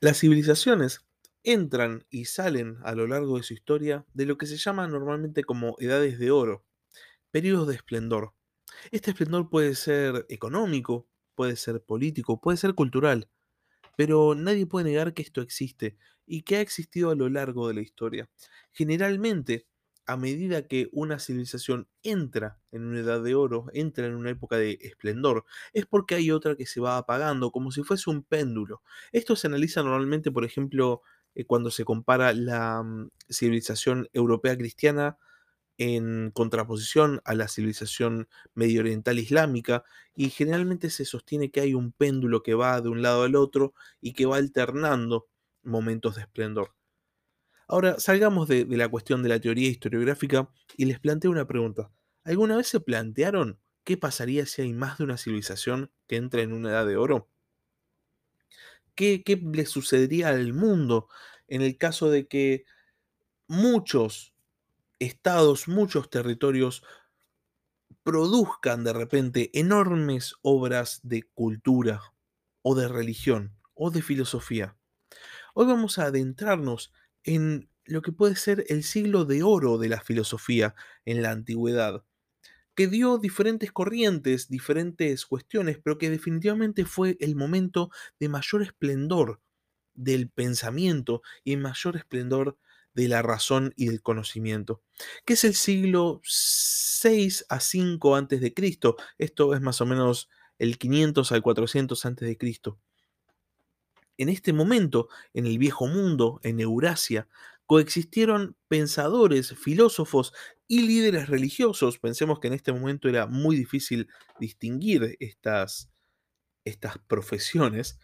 Las civilizaciones entran y salen a lo largo de su historia de lo que se llama normalmente como edades de oro, periodos de esplendor. Este esplendor puede ser económico, puede ser político, puede ser cultural, pero nadie puede negar que esto existe y que ha existido a lo largo de la historia. Generalmente, a medida que una civilización entra en una edad de oro, entra en una época de esplendor, es porque hay otra que se va apagando, como si fuese un péndulo. Esto se analiza normalmente, por ejemplo, eh, cuando se compara la mm, civilización europea cristiana en contraposición a la civilización medio oriental islámica y generalmente se sostiene que hay un péndulo que va de un lado al otro y que va alternando momentos de esplendor. Ahora, salgamos de, la cuestión de la teoría historiográfica y les planteo una pregunta. ¿Alguna vez se plantearon qué pasaría si hay más de una civilización que entra en una edad de oro? ¿Qué, qué le sucedería al mundo en el caso de que muchos estados, muchos territorios produzcan de repente enormes obras de cultura o de religión o de filosofía. Hoy vamos a adentrarnos en lo que puede ser el siglo de oro de la filosofía en la antigüedad, que dio diferentes corrientes, diferentes cuestiones, pero que definitivamente fue el momento de mayor esplendor del pensamiento y mayor esplendor de la razón y del conocimiento, que es el siglo 6 a 5 antes de Cristo. Esto es más o menos el 500 al 400 antes de Cristo. En este momento, en el viejo mundo, en Eurasia, coexistieron pensadores, filósofos y líderes religiosos. Pensemos que en este momento era muy difícil distinguir estas, estas profesiones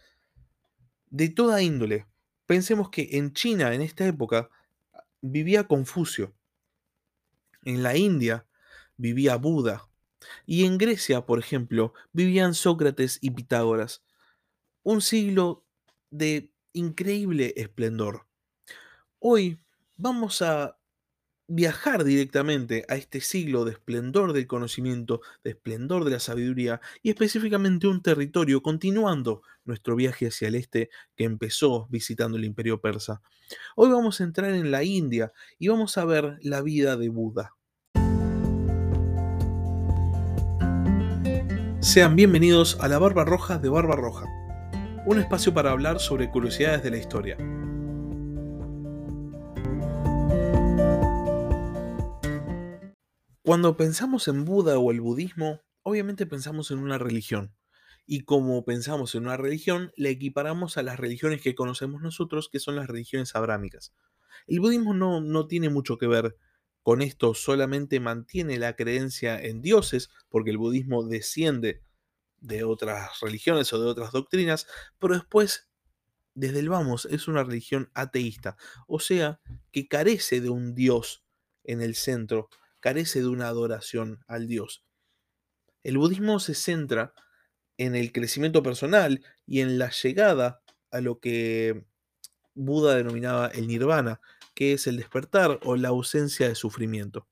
de toda índole. Pensemos que en China, en esta época, vivía Confucio. En la India vivía Buda. Y en Grecia, por ejemplo, vivían Sócrates y Pitágoras. Un siglo de increíble esplendor. Hoy vamos a viajar directamente a este siglo de esplendor del conocimiento, de esplendor de la sabiduría y específicamente un territorio, continuando nuestro viaje hacia el este que empezó visitando el imperio persa. Hoy vamos a entrar en la India y vamos a ver la vida de Buda. Sean bienvenidos a la Barba Roja de Barba Roja, un espacio para hablar sobre curiosidades de la historia. Cuando pensamos en Buda o el budismo, obviamente pensamos en una religión. Y como pensamos en una religión, la equiparamos a las religiones que conocemos nosotros, que son las religiones abrámicas. El budismo no, no tiene mucho que ver con esto, solamente mantiene la creencia en dioses, porque el budismo desciende de otras religiones o de otras doctrinas, pero después, desde el vamos, es una religión ateísta, o sea, que carece de un dios en el centro carece de una adoración al Dios. El budismo se centra en el crecimiento personal y en la llegada a lo que Buda denominaba el nirvana, que es el despertar o la ausencia de sufrimiento.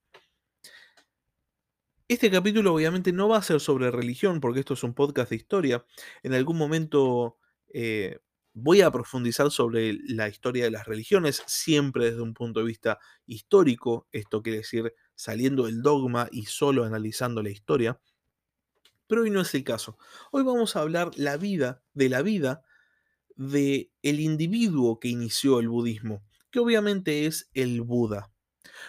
Este capítulo obviamente no va a ser sobre religión, porque esto es un podcast de historia. En algún momento eh, voy a profundizar sobre la historia de las religiones, siempre desde un punto de vista histórico. Esto quiere decir saliendo del dogma y solo analizando la historia. Pero hoy no es el caso. Hoy vamos a hablar la vida, de la vida de el individuo que inició el budismo, que obviamente es el Buda.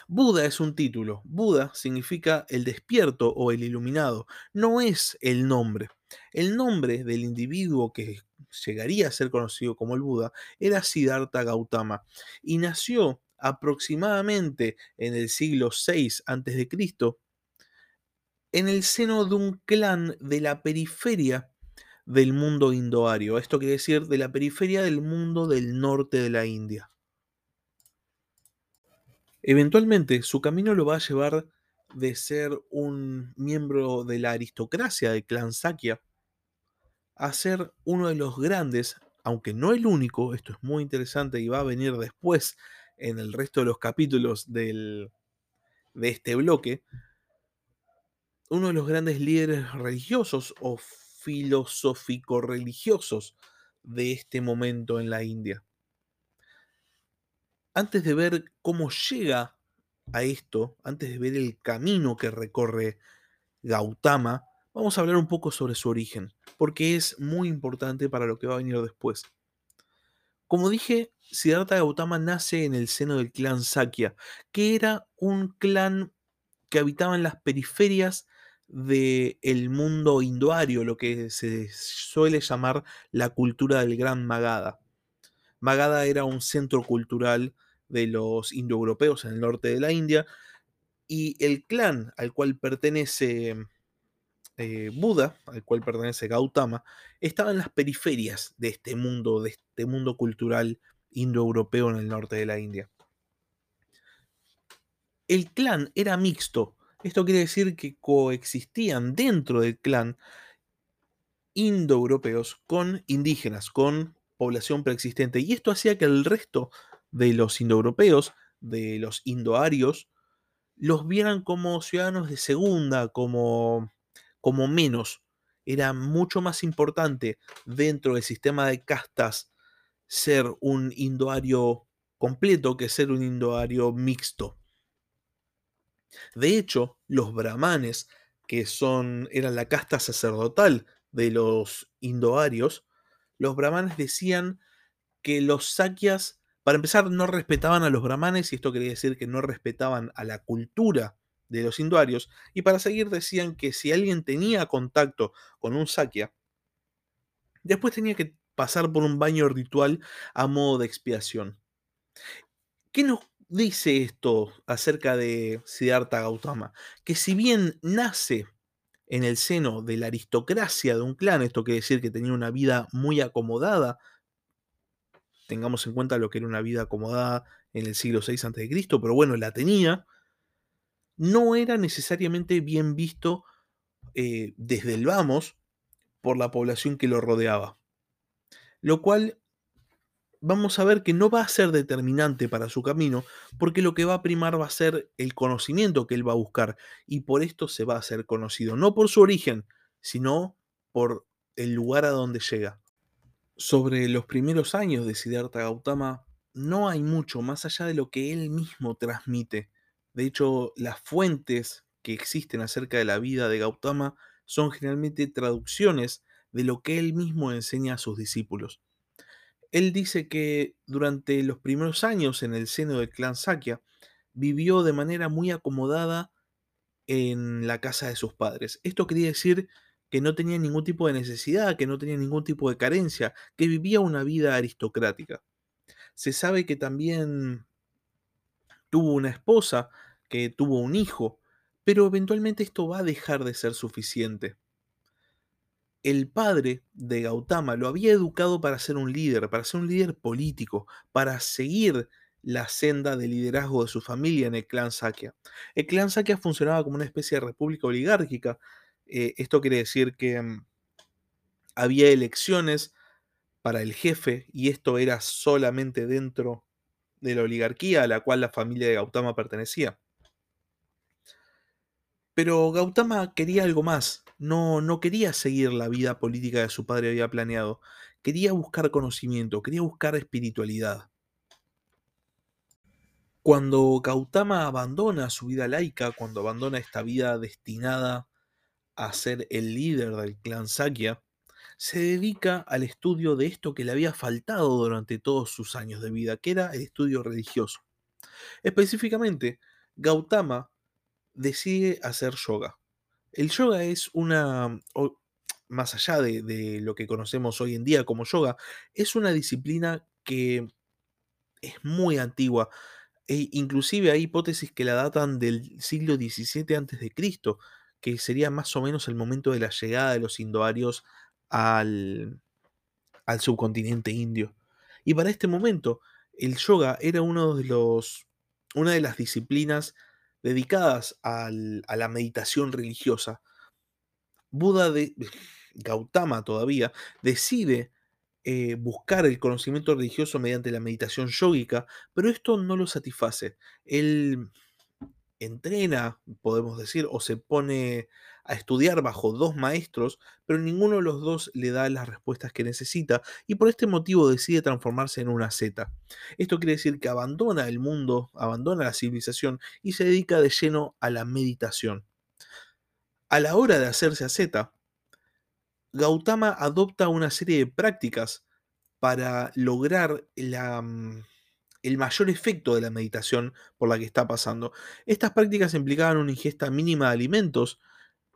Buda es un título. Buda significa el despierto o el iluminado. No es el nombre. El nombre del individuo que llegaría a ser conocido como el Buda era Siddhartha Gautama y nació aproximadamente en el siglo VI a.C., en el seno de un clan de la periferia del mundo indoario. Esto quiere decir de la periferia del mundo del norte de la India. Eventualmente su camino lo va a llevar de ser un miembro de la aristocracia del clan Sakya a ser uno de los grandes, aunque no el único, esto es muy interesante y va a venir después en el resto de los capítulos del, de este bloque, uno de los grandes líderes religiosos o filosófico-religiosos de este momento en la India. Antes de ver cómo llega a esto, antes de ver el camino que recorre Gautama, vamos a hablar un poco sobre su origen, porque es muy importante para lo que va a venir después. Como dije, Siddhartha Gautama nace en el seno del clan Sakya, que era un clan que habitaba en las periferias del mundo indoario, lo que se suele llamar la cultura del Gran Magadha. Magadha era un centro cultural de los indoeuropeos en el norte de la India, y el clan al cual pertenece eh, Buda, al cual pertenece Gautama, estaba en las periferias de este mundo, de este mundo cultural indoeuropeo en el norte de la India. El clan era mixto. Esto quiere decir que coexistían dentro del clan indoeuropeos con indígenas, con población preexistente. Y esto hacía que el resto de los indoeuropeos, de los indoarios, los vieran como ciudadanos de segunda, como, como menos. Era mucho más importante dentro del sistema de castas ser un indoario completo que ser un indoario mixto. De hecho, los brahmanes, que son, eran la casta sacerdotal de los indoarios, los brahmanes decían que los sakyas, para empezar, no respetaban a los brahmanes, y esto quería decir que no respetaban a la cultura de los indoarios, y para seguir decían que si alguien tenía contacto con un sakya, después tenía que pasar por un baño ritual a modo de expiación. ¿Qué nos dice esto acerca de Siddhartha Gautama? Que si bien nace en el seno de la aristocracia de un clan, esto quiere decir que tenía una vida muy acomodada, tengamos en cuenta lo que era una vida acomodada en el siglo VI a.C., pero bueno, la tenía, no era necesariamente bien visto eh, desde el vamos por la población que lo rodeaba. Lo cual vamos a ver que no va a ser determinante para su camino, porque lo que va a primar va a ser el conocimiento que él va a buscar, y por esto se va a hacer conocido, no por su origen, sino por el lugar a donde llega. Sobre los primeros años de Siddhartha Gautama, no hay mucho más allá de lo que él mismo transmite. De hecho, las fuentes que existen acerca de la vida de Gautama son generalmente traducciones de lo que él mismo enseña a sus discípulos. Él dice que durante los primeros años en el seno del clan Sakya vivió de manera muy acomodada en la casa de sus padres. Esto quería decir que no tenía ningún tipo de necesidad, que no tenía ningún tipo de carencia, que vivía una vida aristocrática. Se sabe que también tuvo una esposa, que tuvo un hijo, pero eventualmente esto va a dejar de ser suficiente el padre de Gautama lo había educado para ser un líder, para ser un líder político, para seguir la senda de liderazgo de su familia en el clan Sakya. El clan Sakya funcionaba como una especie de república oligárquica. Eh, esto quiere decir que mm, había elecciones para el jefe y esto era solamente dentro de la oligarquía a la cual la familia de Gautama pertenecía. Pero Gautama quería algo más no, no quería seguir la vida política que su padre había planeado. Quería buscar conocimiento, quería buscar espiritualidad. Cuando Gautama abandona su vida laica, cuando abandona esta vida destinada a ser el líder del clan Sakya, se dedica al estudio de esto que le había faltado durante todos sus años de vida, que era el estudio religioso. Específicamente, Gautama decide hacer yoga. El yoga es una, más allá de, lo que conocemos hoy en día como yoga, es una disciplina que es muy antigua. E inclusive hay hipótesis que la datan del siglo XVII a.C., que sería más o menos el momento de la llegada de los indoarios al, subcontinente indio. Y para este momento, el yoga era uno de los, una de las disciplinas dedicadas a la meditación religiosa. Buda de Gautama todavía decide eh, buscar el conocimiento religioso mediante la meditación yógica, pero esto no lo satisface. Él entrena, podemos decir, o se pone a estudiar bajo dos maestros, pero ninguno de los dos le da las respuestas que necesita y por este motivo decide transformarse en una zeta. Esto quiere decir que abandona el mundo, abandona la civilización y se dedica de lleno a la meditación. A la hora de hacerse a zeta, Gautama adopta una serie de prácticas para lograr la, mm, el mayor efecto de la meditación por la que está pasando. Estas prácticas implicaban una ingesta mínima de alimentos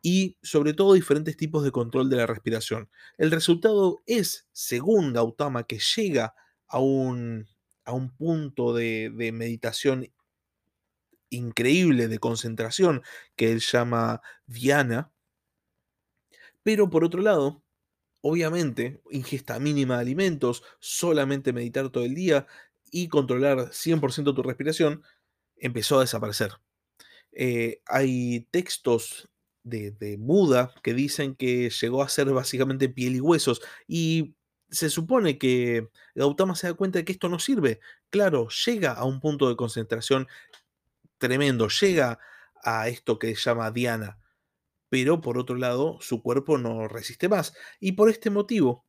y sobre todo diferentes tipos de control de la respiración. El resultado es, según Gautama, que llega a un, a un punto de, de meditación increíble, de concentración, que él llama Dhyana. Pero por otro lado, obviamente, ingesta mínima de alimentos, solamente meditar todo el día y controlar 100% tu respiración, empezó a desaparecer. Eh, hay textos de, de Buda que dicen que llegó a ser básicamente piel y huesos y se supone que Gautama se da cuenta de que esto no sirve. Claro, llega a un punto de concentración tremendo, llega a esto que se llama Diana, pero por otro lado su cuerpo no resiste más. Y por este motivo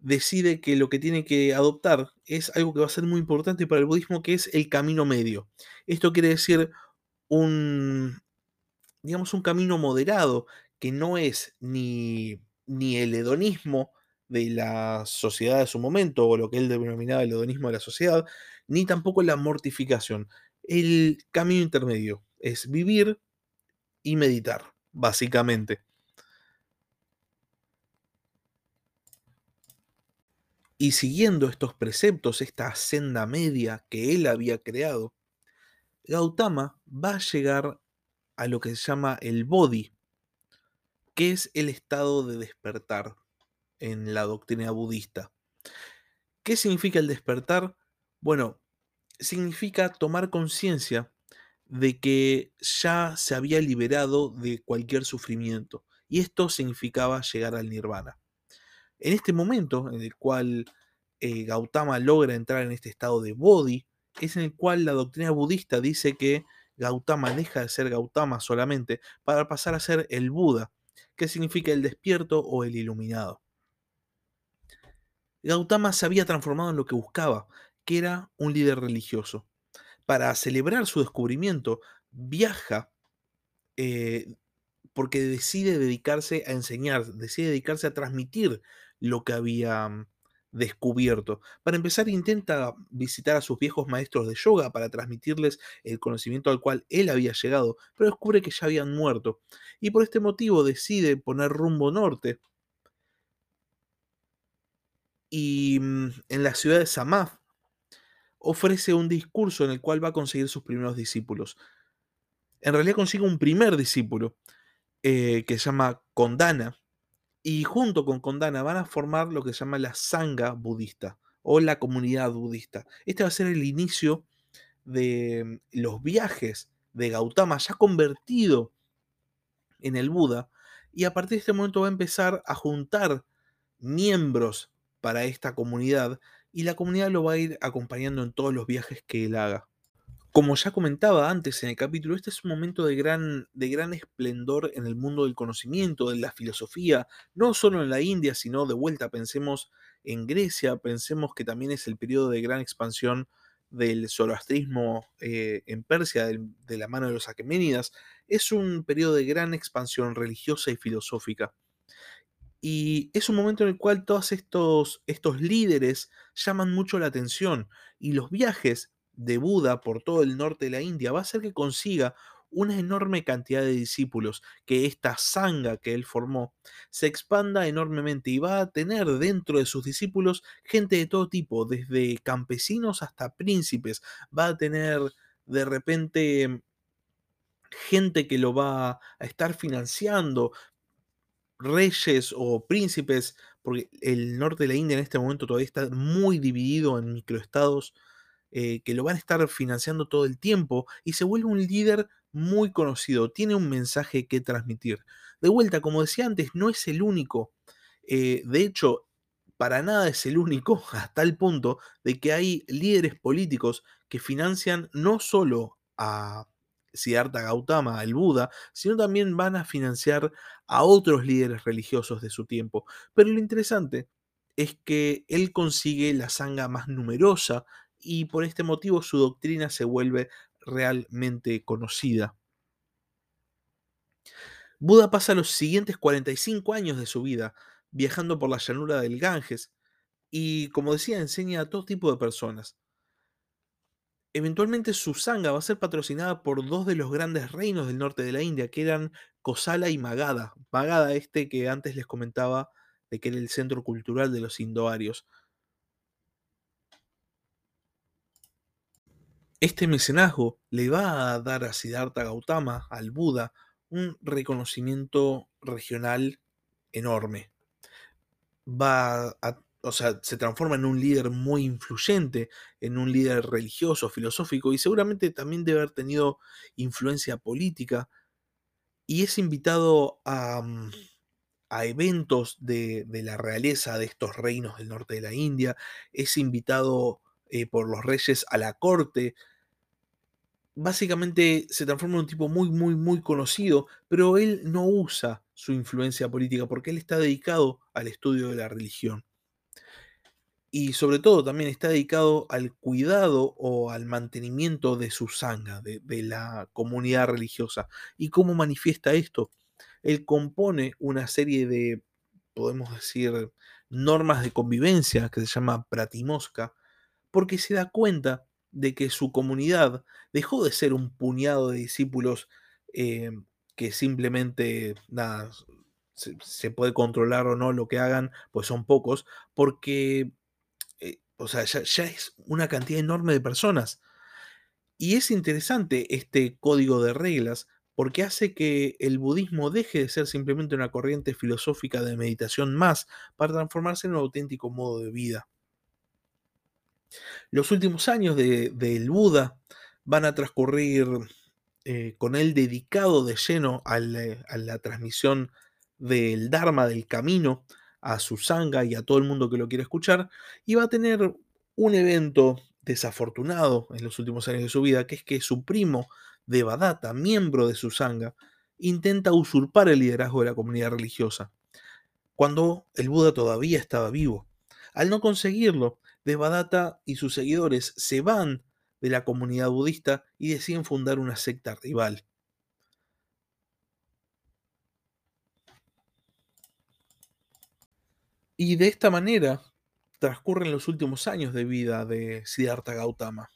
decide que lo que tiene que adoptar es algo que va a ser muy importante para el budismo, que es el camino medio. Esto quiere decir un, digamos, un camino moderado, que no es ni, ni el hedonismo de la sociedad de su momento, o lo que él denominaba el hedonismo de la sociedad, ni tampoco la mortificación. El camino intermedio es vivir y meditar, básicamente. Y siguiendo estos preceptos, esta senda media que él había creado, Gautama va a llegar a lo que se llama el bodhi, que es el estado de despertar en la doctrina budista. ¿Qué significa el despertar? Bueno, significa tomar conciencia de que ya se había liberado de cualquier sufrimiento. Y esto significaba llegar al nirvana. En este momento en el cual eh, Gautama logra entrar en este estado de bodhi, es en el cual la doctrina budista dice que Gautama deja de ser Gautama solamente para pasar a ser el Buda, que significa el despierto o el iluminado. Gautama se había transformado en lo que buscaba, que era un líder religioso. Para celebrar su descubrimiento, viaja eh, porque decide dedicarse a enseñar, decide dedicarse a transmitir lo que había mm, descubierto. Para empezar, intenta visitar a sus viejos maestros de yoga para transmitirles el conocimiento al cual él había llegado, pero descubre que ya habían muerto. Y por este motivo decide poner rumbo norte. Y mm, en la ciudad de Samaf ofrece un discurso en el cual va a conseguir sus primeros discípulos. En realidad consigue un primer discípulo eh, que se llama Kondana, y junto con Kondana van a formar lo que se llama la Sangha budista o la comunidad budista. Este va a ser el inicio de los viajes de Gautama ya convertido en el Buda y a partir de este momento va a empezar a juntar miembros para esta comunidad y la comunidad lo va a ir acompañando en todos los viajes que él haga. Como ya comentaba antes en el capítulo, este es un momento de gran, de gran esplendor en el mundo del conocimiento, de la filosofía, no solo en la India, sino de vuelta, pensemos en Grecia, pensemos que también es el periodo de gran expansión del zoroastrismo eh, en Persia, de la mano de los aqueménidas, es un periodo de gran expansión religiosa y filosófica. Y es un momento en el cual todos estos, estos líderes llaman mucho la atención y los viajes de Buda por todo el norte de la India va a hacer que consiga una enorme cantidad de discípulos, que esta sanga que él formó se expanda enormemente y va a tener dentro de sus discípulos gente de todo tipo, desde campesinos hasta príncipes, va a tener de repente gente que lo va a estar financiando, reyes o príncipes, porque el norte de la India en este momento todavía está muy dividido en microestados eh, que lo van a estar financiando todo el tiempo y se vuelve un líder muy conocido, tiene un mensaje que transmitir. De vuelta, como decía antes, no es el único. Eh, de hecho, para nada es el único, hasta el punto de que hay líderes políticos que financian no solo a Siddhartha Gautama, el Buda, sino también van a financiar a otros líderes religiosos de su tiempo. Pero lo interesante es que él consigue la sanga más numerosa y por este motivo su doctrina se vuelve realmente conocida. Buda pasa los siguientes 45 años de su vida viajando por la llanura del Ganges y, como decía, enseña a todo tipo de personas. Eventualmente su sanga va a ser patrocinada por dos de los grandes reinos del norte de la India, que eran Kosala y Magadha. Magadha este que antes les comentaba de que era el centro cultural de los indoarios. Este mecenazgo le va a dar a Siddhartha Gautama, al Buda, un reconocimiento regional enorme. Va o sea, se transforma en un líder muy influyente, en un líder religioso, filosófico y seguramente también debe haber tenido influencia política. Y es invitado a, mm, a eventos de, de, la realeza de estos reinos del norte de la India, es invitado eh, por los reyes a la corte, básicamente se transforma en un tipo muy, muy, muy conocido, pero él no usa su influencia política porque él está dedicado al estudio de la religión. Y sobre todo también está dedicado al cuidado o al mantenimiento de su sanga, de, de la comunidad religiosa. ¿Y cómo manifiesta esto? Él compone una serie de, podemos decir, normas de convivencia que se llama Pratimosca, porque se da cuenta de que su comunidad dejó de ser un puñado de discípulos eh, que simplemente nada, se, puede controlar o no lo que hagan, pues son pocos, porque, eh, o sea, ya, ya es una cantidad enorme de personas. Y es interesante este código de reglas porque hace que el budismo deje de ser simplemente una corriente filosófica de meditación más para transformarse en un auténtico modo de vida. Los últimos años del de, Buda van a transcurrir eh, con él dedicado de lleno a la, a la, transmisión del Dharma, del camino, a su sangha y a todo el mundo que lo quiera escuchar, y va a tener un evento desafortunado en los últimos años de su vida, que es que su primo Devadatta, miembro de su sangha, intenta usurpar el liderazgo de la comunidad religiosa, cuando el Buda todavía estaba vivo. Al no conseguirlo, Devadatta y sus seguidores se van de la comunidad budista y deciden fundar una secta rival. Y de esta manera transcurren los últimos años de vida de Siddhartha Gautama,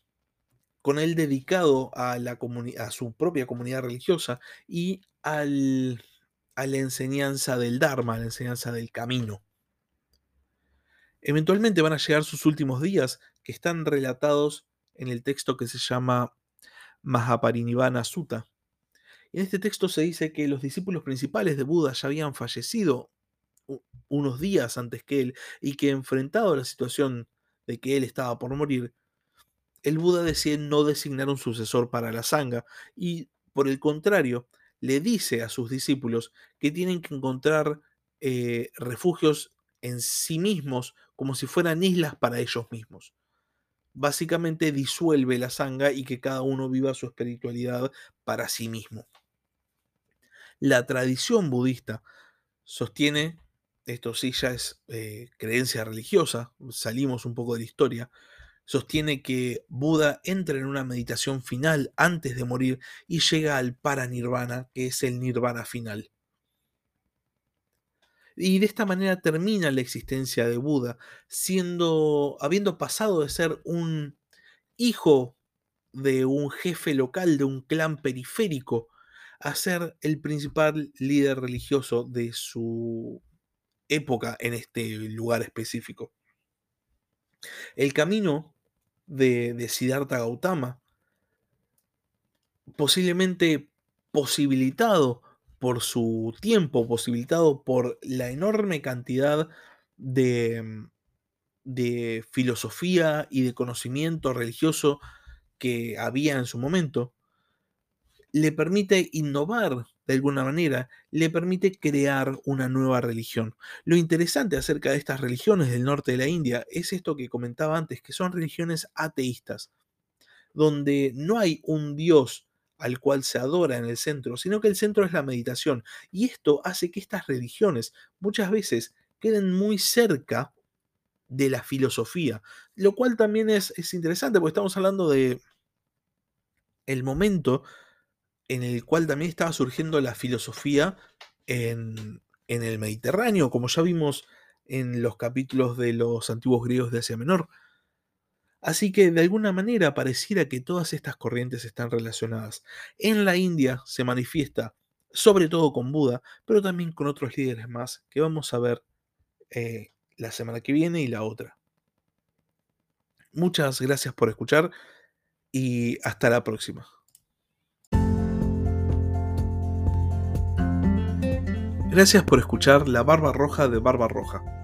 con él dedicado a, su propia comunidad religiosa y al, a la enseñanza del Dharma, a la enseñanza del camino. Eventualmente van a llegar sus últimos días, que están relatados en el texto que se llama Mahaparinivana Sutta. En este texto se dice que los discípulos principales de Buda ya habían fallecido unos días antes que él y que enfrentado a la situación de que él estaba por morir, el Buda decide no designar un sucesor para la sangha y, por el contrario, le dice a sus discípulos que tienen que encontrar eh, refugios en sí mismos como si fueran islas para ellos mismos. Básicamente disuelve la sangha y que cada uno viva su espiritualidad para sí mismo. La tradición budista sostiene, esto sí ya es eh, creencia religiosa, salimos un poco de la historia, sostiene que Buda entra en una meditación final antes de morir y llega al paranirvana, que es el nirvana final. Y de esta manera termina la existencia de Buda, siendo, habiendo pasado de ser un hijo de un jefe local, de un clan periférico, a ser el principal líder religioso de su época en este lugar específico. El camino de, de Siddhartha Gautama, posiblemente posibilitado por su tiempo, posibilitado por la enorme cantidad de, mm, de filosofía y de conocimiento religioso que había en su momento, le permite innovar de alguna manera, le permite crear una nueva religión. Lo interesante acerca de estas religiones del norte de la India es esto que comentaba antes, que son religiones ateístas, donde no hay un Dios al cual se adora en el centro, sino que el centro es la meditación. Y esto hace que estas religiones muchas veces queden muy cerca de la filosofía, lo cual también es, es interesante porque estamos hablando de el momento en el cual también estaba surgiendo la filosofía en, en el Mediterráneo, como ya vimos en los capítulos de los antiguos griegos de Asia Menor. Así que de alguna manera pareciera que todas estas corrientes están relacionadas. En la India se manifiesta sobre todo con Buda, pero también con otros líderes más que vamos a ver eh, la semana que viene y la otra. Muchas gracias por escuchar y hasta la próxima. Gracias por escuchar La Barba Roja de Barba Roja.